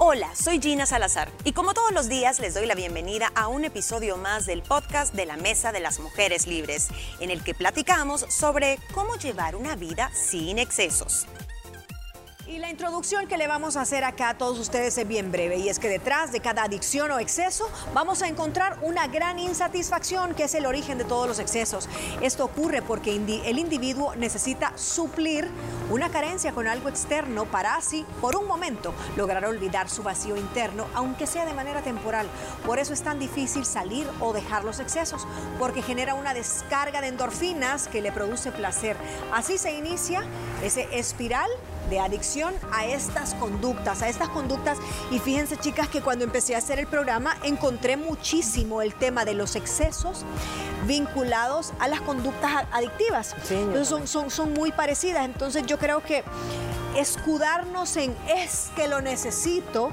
Hola, soy Gina Salazar y como todos los días les doy la bienvenida a un episodio más del podcast de la Mesa de las Mujeres Libres, en el que platicamos sobre cómo llevar una vida sin excesos. Y la introducción que le vamos a hacer acá a todos ustedes es bien breve y es que detrás de cada adicción o exceso vamos a encontrar una gran insatisfacción que es el origen de todos los excesos. Esto ocurre porque el individuo necesita suplir una carencia con algo externo para así, por un momento, lograr olvidar su vacío interno, aunque sea de manera temporal. Por eso es tan difícil salir o dejar los excesos, porque genera una descarga de endorfinas que le produce placer. Así se inicia ese espiral de adicción a estas conductas, a estas conductas. Y fíjense chicas que cuando empecé a hacer el programa encontré muchísimo el tema de los excesos vinculados a las conductas adictivas. son, son, son muy parecidas. Entonces yo creo que escudarnos en es que lo necesito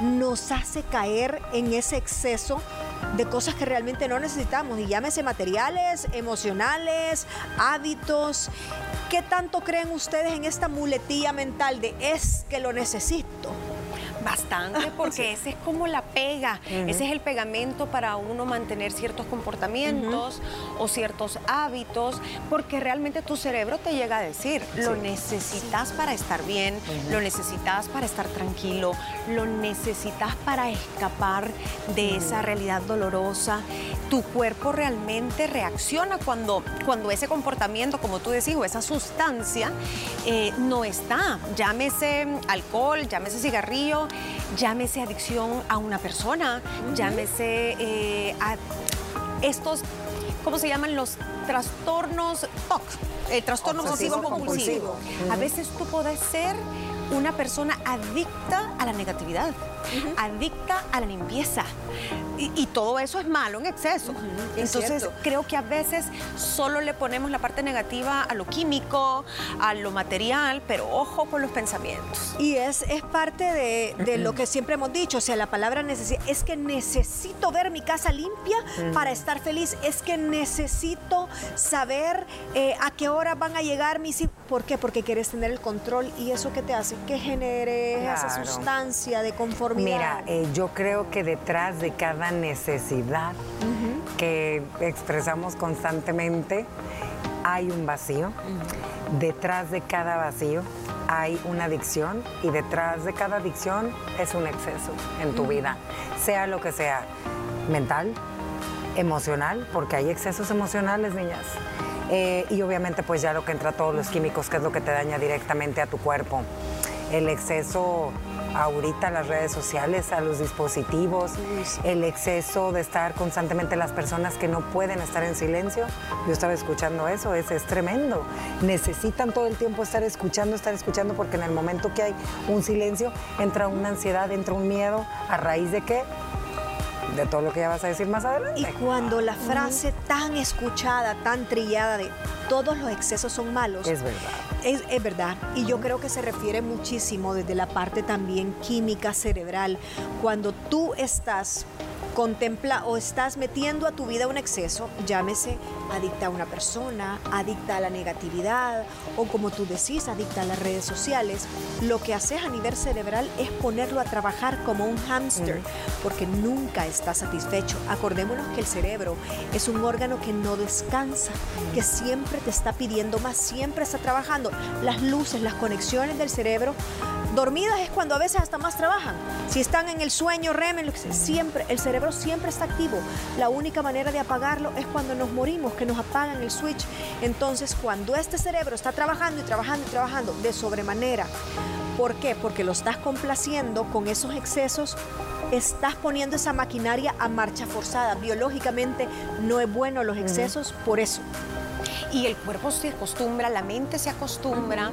nos hace caer en ese exceso de cosas que realmente no necesitamos, y llámese materiales, emocionales, hábitos. ¿Qué tanto creen ustedes en esta muletilla mental de es que lo necesito? Bastante, porque ese es como la pega, ese es el pegamento para uno mantener ciertos comportamientos o ciertos hábitos, porque realmente tu cerebro te llega a decir, lo necesitas para estar bien, lo necesitas para estar tranquilo, lo necesitas para escapar de esa realidad dolorosa. Tu cuerpo realmente reacciona cuando, cuando ese comportamiento, como tú decís, o esa sustancia eh, no está. Llámese alcohol, llámese cigarrillo, llámese adicción a una persona, llámese eh, a estos, ¿cómo se llaman? Los trastornos TOC, el trastorno obsesivo compulsivo. A veces tú puedes ser una persona adicta a la negatividad, adicta a la limpieza. Y, todo eso es malo en exceso. Entonces, creo que a veces solo le ponemos la parte negativa a lo químico, a lo material, pero ojo con los pensamientos. Y es, es parte de, lo que siempre hemos dicho, o sea, la palabra necesidad, es que necesito ver mi casa limpia para estar feliz, es que necesito saber eh, a qué hora van a llegar mis... ¿Por qué? Porque quieres tener el control y eso que te hace que genere esa sustancia de conformidad. Mira, eh, yo creo que detrás de cada necesidad que expresamos constantemente hay un vacío. Detrás de cada vacío hay una adicción y detrás de cada adicción es un exceso en tu vida, sea lo que sea, mental, emocional, porque hay excesos emocionales, niñas. Eh, y obviamente pues ya lo que entra todos los químicos, que es lo que te daña directamente a tu cuerpo. El exceso ahorita a las redes sociales, a los dispositivos, el exceso de estar constantemente las personas que no pueden estar en silencio. Yo estaba escuchando eso, es, es tremendo. Necesitan todo el tiempo estar escuchando, estar escuchando, porque en el momento que hay un silencio entra una ansiedad, entra un miedo, a raíz de qué? de todo lo que ya vas a decir más adelante. Y cuando la frase tan escuchada, tan trillada de todos los excesos son malos. Es verdad. Es, es, verdad. Y yo creo que se refiere muchísimo desde la parte también química cerebral. Cuando tú estás contempla o estás metiendo a tu vida un exceso, llámese adicta a una persona, adicta a la negatividad o como tú decís, adicta a las redes sociales, lo que haces a nivel cerebral es ponerlo a trabajar como un hámster, porque nunca está satisfecho. Acordémonos que el cerebro es un órgano que no descansa, que siempre te está pidiendo más, siempre está trabajando. Las luces, las conexiones del cerebro dormidas es cuando a veces hasta más trabajan. Si están en el sueño, remen, siempre, el cerebro siempre está activo. La única manera de apagarlo es cuando nos morimos, que nos apagan el switch. Entonces, cuando este cerebro está trabajando y trabajando y trabajando de sobremanera, ¿por qué? Porque lo estás complaciendo con esos excesos estás poniendo esa maquinaria a marcha forzada. Biológicamente no es bueno los excesos por eso. Y el cuerpo se acostumbra, la mente se acostumbra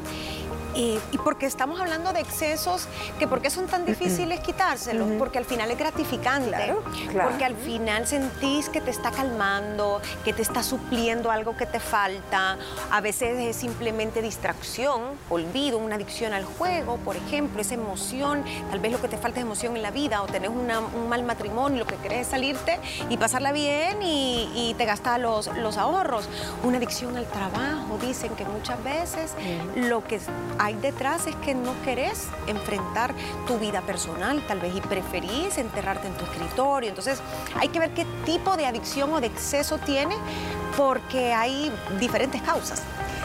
y porque estamos hablando de excesos, que por qué son tan difíciles quitárselos, porque al final es gratificante, porque al final sentís que te está calmando, que te está supliendo algo que te falta, a veces es simplemente distracción, olvido, una adicción al juego, por ejemplo, esa emoción, tal vez lo que te falta es emoción en la vida o tenés un mal matrimonio, lo que querés es salirte y pasarla bien y, te gastas los, los ahorros, una adicción al trabajo, dicen que muchas veces lo que hay detrás es que no querés enfrentar tu vida personal, tal vez, y preferís enterrarte en tu escritorio. Entonces, hay que ver qué tipo de adicción o de exceso tiene, porque hay diferentes causas.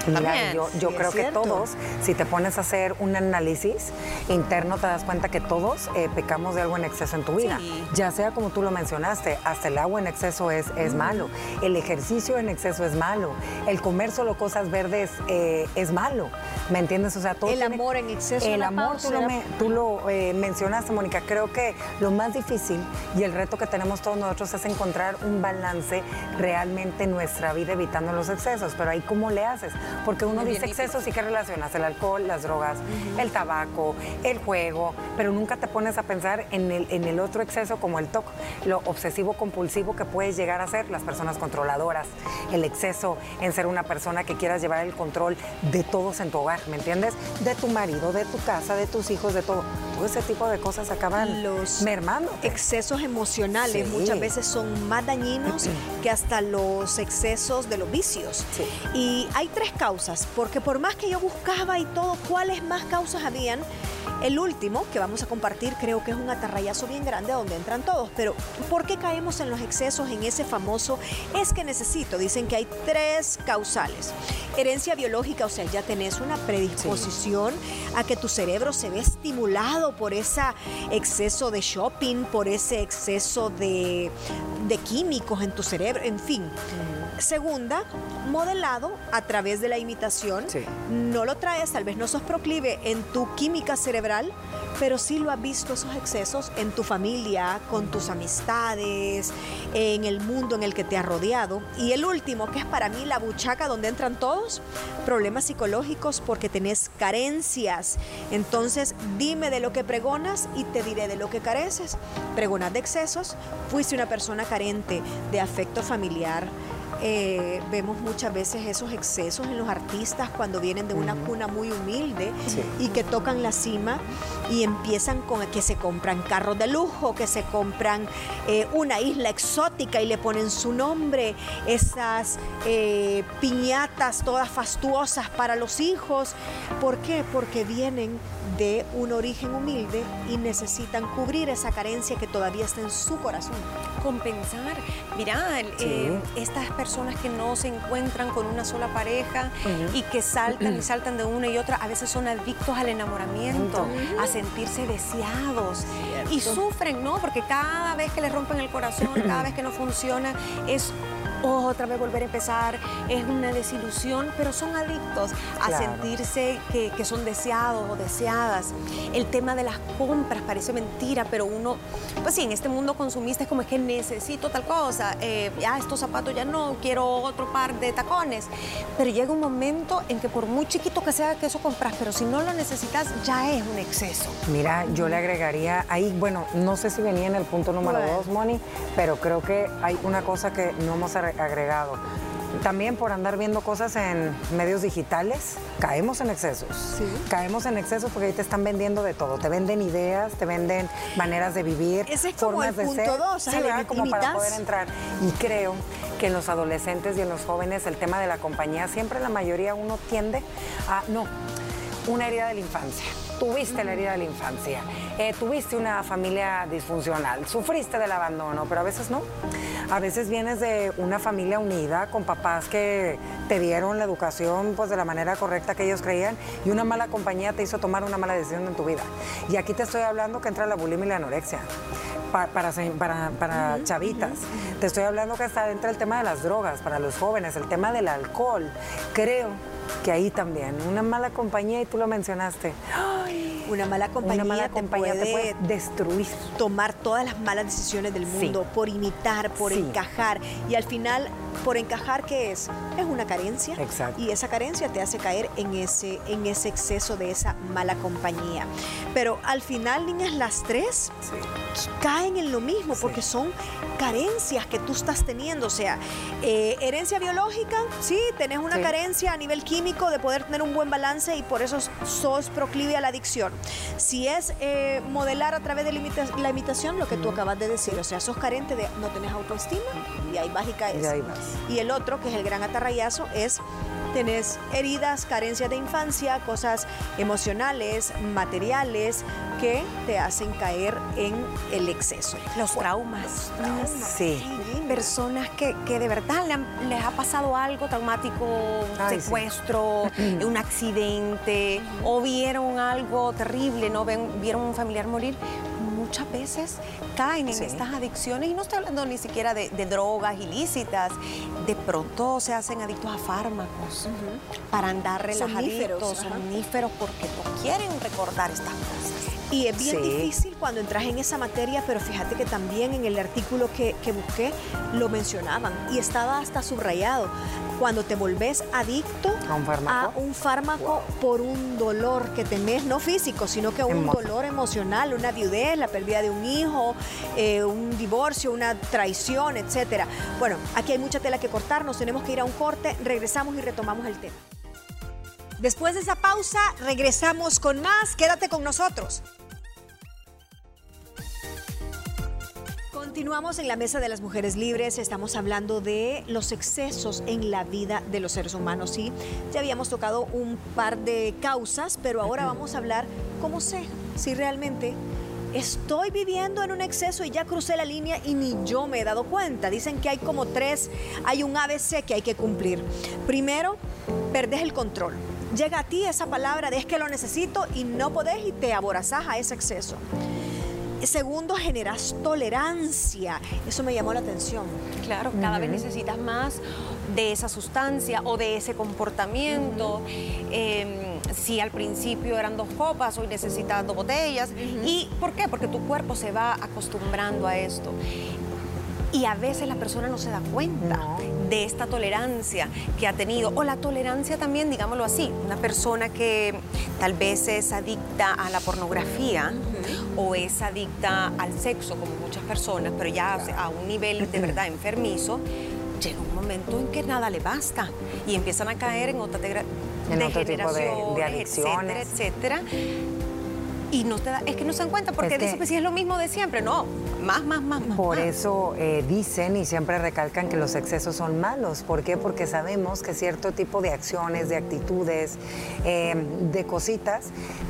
Mira, yo, yo creo que todos, si te pones a hacer un análisis interno, te das cuenta que todos eh, pecamos de algo en exceso en tu vida. Ya sea como tú lo mencionaste, hasta el agua en exceso es, es malo, el ejercicio en exceso es malo, el comer solo cosas verdes eh, es malo. ¿Me entiendes? O sea, todo el amor en exceso. El amor, tú lo, tú lo eh, mencionaste, Mónica. Creo que lo más difícil y el reto que tenemos todos nosotros es encontrar un balance realmente en nuestra vida evitando los excesos. Pero ahí, ¿cómo le haces? Porque uno dice excesos y ¿qué relacionas? El alcohol, las drogas, el tabaco, el juego, pero nunca te pones a pensar en el, en el otro exceso como el TOC, lo obsesivo compulsivo que puedes llegar a ser las personas controladoras, el exceso en ser una persona que quieras llevar el control de todos en tu hogar, ¿me entiendes? De tu marido, de tu casa, de tus hijos, de todo. Ese tipo de cosas acaban los mermando. Excesos emocionales muchas veces son más dañinos que hasta los excesos de los vicios. Y hay tres causas porque por más que yo buscaba y todo, cuáles más causas habían, el último que vamos a compartir creo que es un atarrayazo bien grande donde entran todos, pero ¿por qué caemos en los excesos, en ese famoso es que necesito? Dicen que hay tres causales. Herencia biológica, o sea, ya tenés una predisposición a que tu cerebro se ve estimulado por ese exceso de shopping, por ese exceso de, químicos en tu cerebro, en fin. Segunda, modelado a través de la imitación. No lo traes, tal vez no sos proclive en tu química cerebral, pero sí lo has visto esos excesos en tu familia, con tus amistades, en el mundo en el que te has rodeado. Y el último, que es para mí la buchaca donde entran todos, problemas psicológicos porque tenés carencias. Entonces, dime de lo que pregonas y te diré de lo que careces. Pregonas de excesos, fuiste una persona carente de afecto familiar, eh, vemos muchas veces esos excesos en los artistas cuando vienen de una cuna muy humilde y que tocan la cima y empiezan con que se compran carros de lujo, que se compran eh, una isla exótica y le ponen su nombre, esas eh, piñatas todas fastuosas para los hijos. ¿Por qué? Porque vienen de un origen humilde y necesitan cubrir esa carencia que todavía está en su corazón. Compensar. Mira, eh, estas personas que no se encuentran con una sola pareja y que saltan y saltan de una y otra, a veces son adictos al enamoramiento, a sentirse deseados. Y sufren, ¿no? Porque cada vez que les rompen el corazón, cada vez que no funciona, es otra vez volver a empezar, es una desilusión, pero son adictos a sentirse que, son deseados o deseadas. El tema de las compras parece mentira, pero uno, pues sí, en este mundo consumista es como es que necesito tal cosa, eh, ya estos zapatos ya no, quiero otro par de tacones, pero llega un momento en que por muy chiquito que sea que eso compras, pero si no lo necesitas, ya es un exceso. Mira, yo le agregaría ahí, bueno, no sé si venía en el punto número dos, Moni, pero creo que hay una cosa que no hemos agregado. También por andar viendo cosas en medios digitales, caemos en excesos. Caemos en excesos porque ahí te están vendiendo de todo. Te venden ideas, te venden maneras de vivir, Ese es formas como el de punto ser. sí, como para poder entrar. Y creo que en los adolescentes y en los jóvenes el tema de la compañía, siempre la mayoría uno tiende a, no, una herida de la infancia tuviste la herida de la infancia, eh, tuviste una familia disfuncional, sufriste del abandono, pero a veces no. A veces vienes de una familia unida con papás que te dieron la educación pues, de la manera correcta que ellos creían y una mala compañía te hizo tomar una mala decisión en tu vida. Y aquí te estoy hablando que entra la bulimia y la anorexia. para, para, chavitas. Te estoy hablando que está entra el tema de las drogas para los jóvenes, el tema del alcohol. Creo que ahí también, una mala compañía, y tú lo mencionaste. Una mala compañía, te, puede destruir. Tomar todas las malas decisiones del mundo por imitar, por encajar. Y al final por encajar, ¿qué es? Es una carencia. Exacto. Y esa carencia te hace caer en ese, en ese exceso de esa mala compañía. Pero al final, niñas, las tres caen en lo mismo porque son carencias que tú estás teniendo. O sea, eh, herencia biológica, sí, tenés una carencia a nivel químico de poder tener un buen balance y por eso sos proclive a la adicción. Si es eh, modelar a través de la imitación, lo que tú acabas de decir, o sea, sos carente de no tenés autoestima y ahí vas y caes. Y ahí vas. Y el otro, que es el gran atarrayazo, es tenés heridas, carencias de infancia, cosas emocionales, materiales que te hacen caer en el exceso. Los traumas. Sí. Personas que, que de verdad le han- les ha pasado algo traumático, Ay, sí. secuestro, un accidente, o vieron algo terrible, ¿no? Ven- vieron un familiar morir. Muchas veces caen en Sí. estas adicciones y no estoy hablando ni siquiera de, de drogas ilícitas. De pronto se hacen adictos a fármacos para andar relajaditos, somníferos, porque no quieren recordar estas cosas. Y es bien Sí. difícil cuando entras en esa materia, pero fíjate que también en el artículo que, que busqué lo mencionaban y estaba hasta subrayado. Cuando te volvés adicto ¿A un fármaco? a un fármaco por un dolor que tenés, no físico, sino que un Emo- dolor emocional, una viudez, la pérdida de un hijo, eh, un divorcio, una traición, etcétera. Bueno, aquí hay mucha tela que cortar, nos tenemos que ir a un corte, regresamos y retomamos el tema. Después de esa pausa, regresamos con más. Quédate con nosotros. Continuamos en la mesa de las mujeres libres, estamos hablando de los excesos en la vida de los seres humanos. Sí, ya habíamos tocado un par de causas, pero ahora vamos a hablar cómo sé si realmente estoy viviendo en un exceso y ya crucé la línea y ni yo me he dado cuenta. Dicen que hay como tres, hay un ABC que hay que cumplir. Primero, perdés el control. Llega a ti esa palabra de es que lo necesito y no podés y te aborazás a ese exceso. Segundo, generas tolerancia. Eso me llamó la atención. Claro, cada vez necesitas más de esa sustancia o de ese comportamiento. Eh, si al principio eran dos copas, hoy necesitas dos botellas. ¿Y por qué? Porque tu cuerpo se va acostumbrando a esto. Y a veces la persona no se da cuenta No. de esta tolerancia que ha tenido. O la tolerancia también, digámoslo así, una persona que tal vez es adicta a la pornografía o es adicta al sexo, como muchas personas, pero ya a un nivel de verdad enfermizo, llega un momento en que nada le basta y empiezan a caer en otra degra- En otro tipo de- de adicciones. etcétera, etcétera. Y no te da, es que no se dan cuenta porque Es que- dicen, pues si es lo mismo de siempre, no, más, más, más, más. Por eso eh, dicen y siempre recalcan que los excesos son malos. ¿Por qué? Porque sabemos que cierto tipo de acciones, de actitudes, eh, de cositas,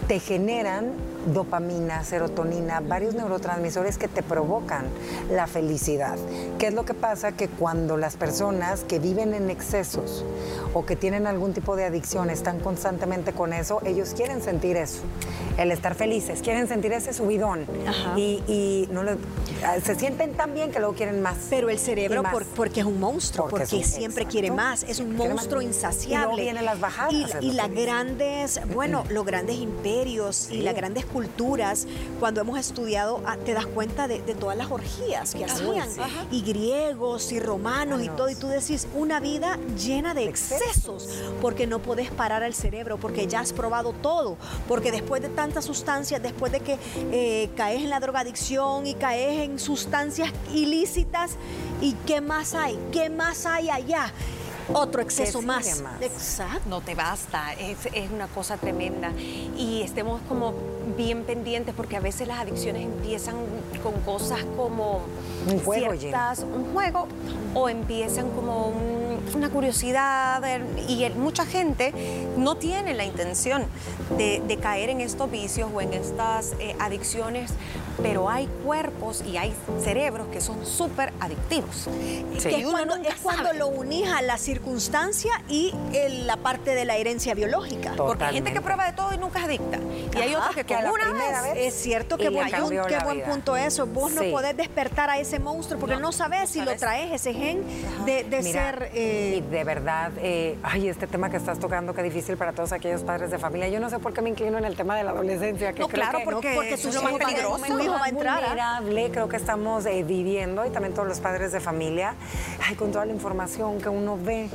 te generan dopamina, serotonina, varios neurotransmisores que te provocan la felicidad. ¿Qué es lo que pasa? Que cuando las personas que viven en excesos o que tienen algún tipo de adicción están constantemente con eso, ellos quieren sentir eso, el estar felices, quieren sentir ese subidón y, y no le- ah, se sienten tan bien que luego quieren más. Pero el cerebro, por- porque es un monstruo, Porque porque, un- siempre exacto. quiere más, es un monstruo insaciable. Y luego vienen las bajadas, Y, lo y las grandes, bueno, los grandes imperios y las grandes culturas, cuando hemos estudiado, ah, te das cuenta de, de todas las orgías que hacían. sí. Y griegos y romanos y todo, y tú decís, una vida llena de Excesos. excesos, porque no podés parar al cerebro, porque ya has probado todo, porque después de tantas sustancias, después de que eh, caes en la drogadicción y caes en sustancias ilícitas, ¿y qué más hay? ¿Qué más hay allá? Otro exceso más. más? Exacto. No te basta, es, es una cosa tremenda. Y estemos como bien pendientes porque a veces las adicciones empiezan con cosas como Un juego, ciertas, un juego o empiezan como un- una curiosidad y mucha gente no tiene la intención de, de caer en estos vicios o en estas eh, adicciones, pero hay cuerpos y hay cerebros que son súper adictivos. Sí. Que es cuando, es lo unís a la circunstancia y el- la parte de la herencia biológica. Porque hay gente que prueba de todo y nunca es adicta. Y hay otros que que a con una vez, vez Es cierto, qué Y buen, punto, qué buen vida. punto eso. Vos no podés despertar a ese monstruo porque no, No, sabés no si lo sabes. traes, ese gen de, de Mira, ser... eh, y de verdad, eh, ay, este tema que estás tocando, qué difícil para todos aquellos padres de familia. Yo no sé por qué me inclino en el tema de la adolescencia. Que No, creo claro, que- porque, porque es lo hijo más va- peligroso. su hijo va a entrar, vulnerable creo que estamos eh, viviendo y también todos los padres de familia, ay, con toda la información que uno ve.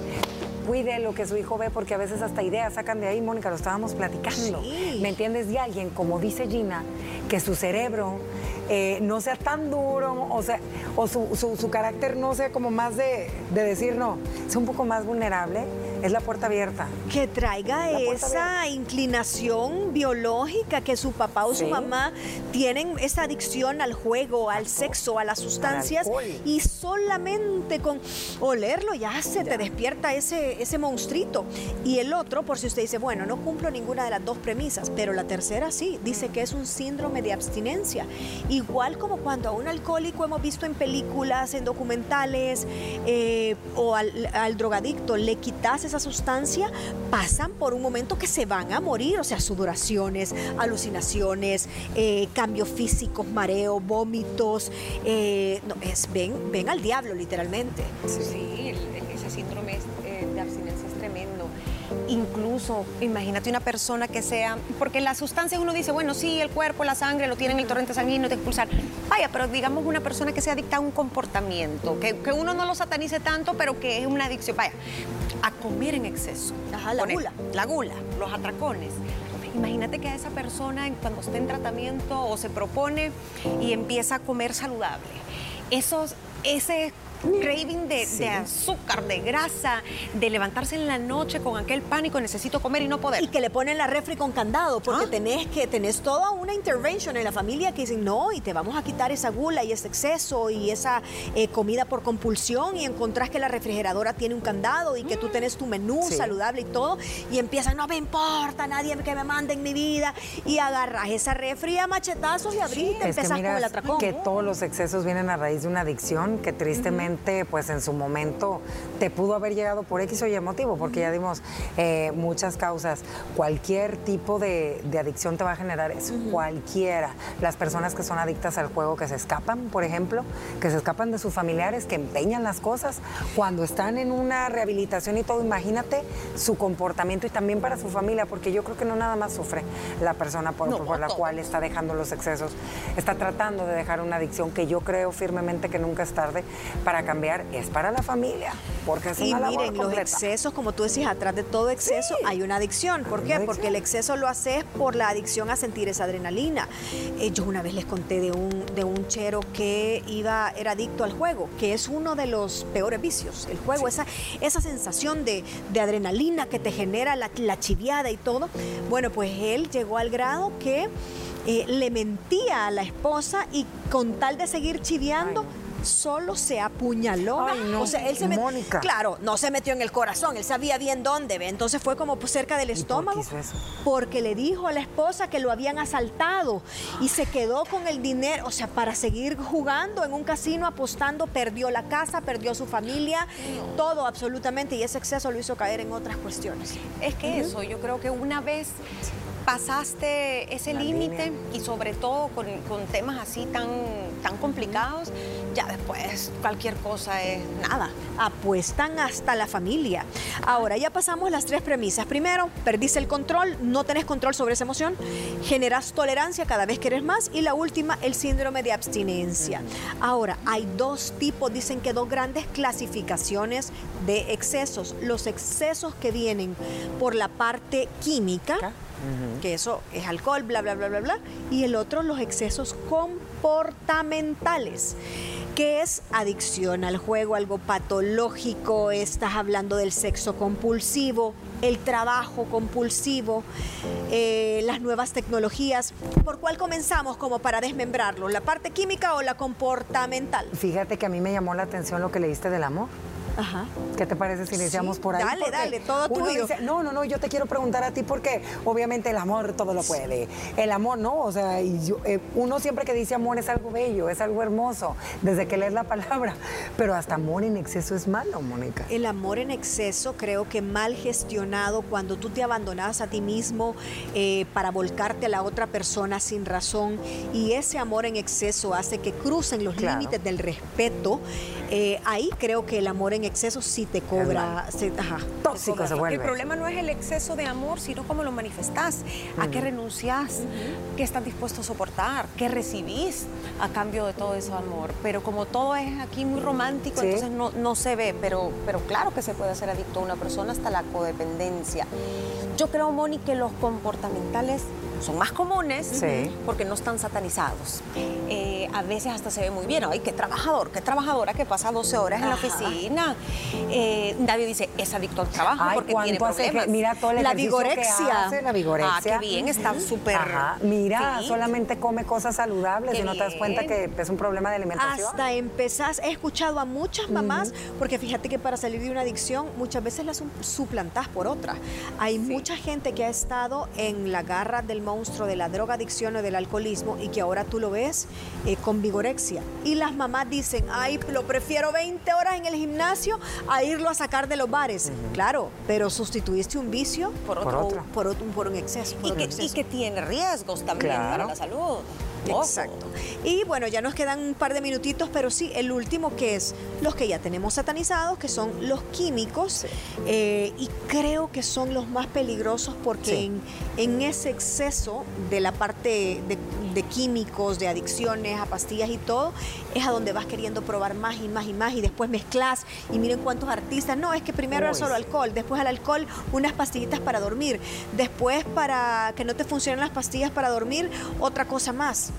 Cuide lo que su hijo ve porque a veces hasta ideas sacan de ahí, Mónica, lo estábamos platicando. Sí. ¿Me entiendes? De alguien, como dice Gina, que su cerebro eh, no sea tan duro, o, sea, o su, su- su carácter no sea como más de, de decir no, sea un poco más vulnerable. Es la puerta abierta. Que traiga esa inclinación biológica que su papá o su mamá tienen esa adicción al juego, al sexo, a las sustancias y solamente con olerlo ya se te despierta ese, ese monstruito. Y el otro, por si usted dice, bueno, no cumplo ninguna de las dos premisas, pero la tercera sí, dice que es un síndrome de abstinencia. Igual como cuando a un alcohólico hemos visto en películas, en documentales, eh, o al, al drogadicto le quitas esa sustancia, pasan por un momento que se van a morir, o sea, sudoraciones, alucinaciones, eh, cambios físicos, mareo, vómitos, eh, no, es, ven, ven al diablo literalmente. Sí, Incluso, imagínate una persona que sea, porque las sustancias uno dice, bueno, sí, el cuerpo, la sangre, lo tienen el torrente sanguíneo, te expulsar. Vaya, pero digamos una persona que sea adicta a un comportamiento, que, que uno no lo satanice tanto, pero que es una adicción. Vaya, a comer en exceso. Ajá, la gula. La gula, los atracones. Imagínate que a esa persona cuando esté en tratamiento o se propone y empieza a comer saludable, esos, ese craving de, azúcar, de grasa, de levantarse en la noche con aquel pánico, necesito comer y no poder. Y que le ponen la refri con candado, porque ah. tenés que tenés toda una intervention en la familia que dicen, no, y te vamos a quitar esa gula y ese exceso y esa eh, comida por compulsión y encontrás que la refrigeradora tiene un candado y que tú mm. tenés tu menú saludable y todo, y empiezan, no me importa nadie que me mande en mi vida, y agarras esa refri a machetazos y abrís, te empezás con el atracón. que todos los excesos vienen a raíz de una adicción que tristemente pues en su momento te pudo haber llegado por X o Y motivo, porque ya dimos eh, muchas causas. Cualquier tipo de, adicción te va a generar eso, cualquiera. Las personas que son adictas al juego, que se escapan, por ejemplo, que se escapan de sus familiares, que empeñan las cosas, cuando están en una rehabilitación y todo, imagínate su comportamiento y también para su familia, porque yo creo que no nada más sufre la persona por, por la cual está dejando los excesos, está tratando de dejar una adicción que yo creo firmemente que nunca es tarde para cambiar es para la familia, porque es y una miren, los excesos, como tú decís, atrás de todo exceso hay una adicción. ¿Por qué? Porque el exceso lo haces por la adicción a sentir esa adrenalina. Eh, yo una vez les conté de un, de un chero que iba, era adicto al juego, que es uno de los peores vicios. El juego, esa, esa sensación de, adrenalina que te genera la, la chiviada y todo. Bueno, pues él llegó al grado que... Eh, le mentía a la esposa y con tal de seguir chiviando, solo se apuñaló. O sea, él se metió. Claro, no se metió en el corazón, él sabía bien dónde, ¿ve? Entonces fue como pues, cerca del estómago. Por eso? Porque le dijo a la esposa que lo habían asaltado y se quedó con el dinero, o sea, para seguir jugando en un casino, apostando, perdió la casa, perdió su familia, todo absolutamente, y ese exceso lo hizo caer en otras cuestiones. Es que eso, yo creo que una vez pasaste ese límite y sobre todo con, temas así tan, tan complicados, ya después cualquier cosa es nada. Apuestan hasta la familia. Ahora ya pasamos las tres premisas. Primero, perdiste el control, no tenés control sobre esa emoción, generas tolerancia cada vez que eres más y la última, el síndrome de abstinencia. Ahora, hay dos tipos, dicen que dos grandes clasificaciones de excesos. Los excesos que vienen por la parte química, que eso es alcohol, bla, bla, bla, bla, bla, y el otro los excesos comportamentales que es adicción al juego, algo patológico, estás hablando del sexo compulsivo, el trabajo compulsivo, eh, las nuevas tecnologías. ¿Por cuál comenzamos como para desmembrarlo? ¿La parte química o la comportamental? Fíjate que a mí me llamó la atención lo que leíste del amor. Ajá. ¿Qué te parece si iniciamos por ahí? Dale, dale, todo tuyo. no, no, no, yo te quiero preguntar a ti porque obviamente el amor todo lo puede. El amor no, o sea, eh, uno siempre que dice amor es algo bello, es algo hermoso, desde que lees la palabra, pero hasta amor en exceso es malo, Mónica. El amor en exceso creo que mal gestionado cuando tú te abandonas a ti mismo eh, para volcarte a la otra persona sin razón y ese amor en exceso hace que crucen los límites del respeto, eh, ahí creo que el amor en exceso sí te cobra. Tóxico se vuelve. El problema no es el exceso de amor, sino cómo lo manifestás, a qué renunciás, qué estás dispuesto a soportar, qué recibís a cambio de todo ese amor. Pero como todo es aquí muy romántico, entonces no, no, se ve, pero, pero claro que se puede hacer adicto a una persona hasta la codependencia. Yo creo, Moni, que los comportamentales son más comunes porque no están satanizados. Eh, a veces hasta se ve muy bien. Ay, qué trabajador, qué trabajadora que pasa 12 horas en la oficina. Eh, David dice, es adicto al trabajo Ay, porque tiene ¿cuánto hace problemas. que- mira todo el La ejercicio que vigorexia. hace, la vigorexia. Ah, qué bien, está súper Mira, fit. solamente come cosas saludables Qué y no te das cuenta que es un problema de alimentación. Hasta empezás, he escuchado a muchas mamás, porque fíjate que para salir de una adicción muchas veces la su- suplantás por otra. Hay mucha gente que ha estado en la garra del monstruo de la drogadicción o del alcoholismo y que ahora tú lo ves eh, con vigorexia. Y las mamás dicen, ay, lo prefiero 20 horas en el gimnasio a irlo a sacar de los bares. Claro, pero sustituiste un vicio Por Por otro. otro. por, otro- por un exceso. por Y un que, y exceso. que tiene riesgos también Claro. para la salud. Exacto. Y bueno, ya nos quedan un par de minutitos, pero sí, el último que es los que ya tenemos satanizados, que son los químicos, eh, y creo que son los más peligrosos porque Sí. en, en ese exceso de la parte de, de químicos, de adicciones a pastillas y todo, es a donde vas queriendo probar más y más y más y después mezclas y miren cuántos artistas. No, es que primero era solo alcohol, después al alcohol unas pastillitas para dormir, después para que no te funcionen las pastillas para dormir, otra cosa más.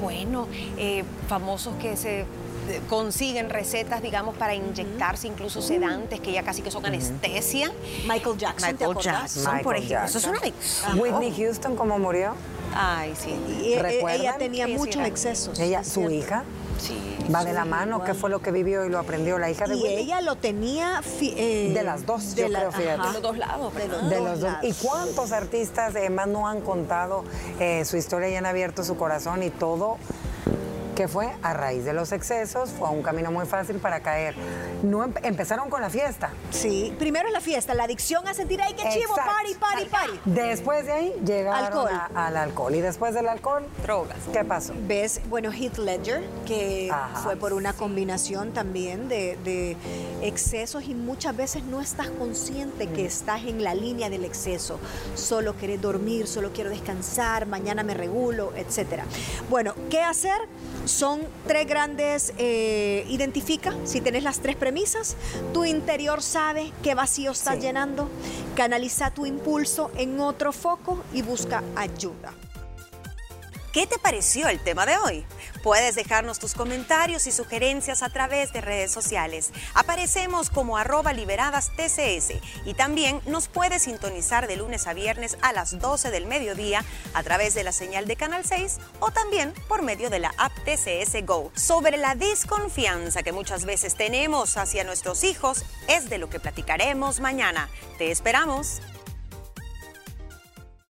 Bueno, eh, famosos que se eh, consiguen recetas, digamos, para inyectarse, incluso sedantes, que ya casi que son anestesia. Michael Jackson, ¿te Michael acordás? Jackson, Michael por ejemplo. Eso es una Jackson. adicción. Whitney Houston, ¿cómo murió? Ay, sí. Y, eh, ¿Recuerdan? ella tenía Sí, muchos excesos. Ella, su cierto. hija, Sí. va de la mano. ¿Qué fue lo que vivió y lo aprendió la hija de Y ella lo tenía... fi- eh, De las dos, yo creo, fíjate. ajá. De los dos lados, De los De dos los dos. lados. ¿Y cuántos artistas además no han contado eh, su historia y han abierto su corazón y todo? Que fue a raíz de los excesos, fue un camino muy fácil para caer. No em- empezaron con la fiesta. Sí, primero es la fiesta, la adicción a sentir, ay, qué chivo, party, party, party. Después de ahí llegaron Alcohol. a- al alcohol. Y después del alcohol, Drogas. ¿qué pasó? Ves, bueno, Heath Ledger, que Ajá. fue por una combinación también de, de excesos y muchas veces no estás consciente Mm. que estás en la línea del exceso. Solo querés dormir, solo quiero descansar, mañana me regulo, etcétera. Bueno, ¿qué hacer? Son tres grandes, eh, identifica si tenés las tres premisas, tu interior sabe qué vacío estás Sí. llenando, canaliza tu impulso en otro foco y busca ayuda. ¿Qué te pareció el tema de hoy? Puedes dejarnos tus comentarios y sugerencias a través de redes sociales. Aparecemos como arroba liberadas TCS y también nos puedes sintonizar de lunes a viernes a las 12 del mediodía a través de la señal de Canal 6 o también por medio de la app TCS Go. Sobre la desconfianza que muchas veces tenemos hacia nuestros hijos es de lo que platicaremos mañana. Te esperamos.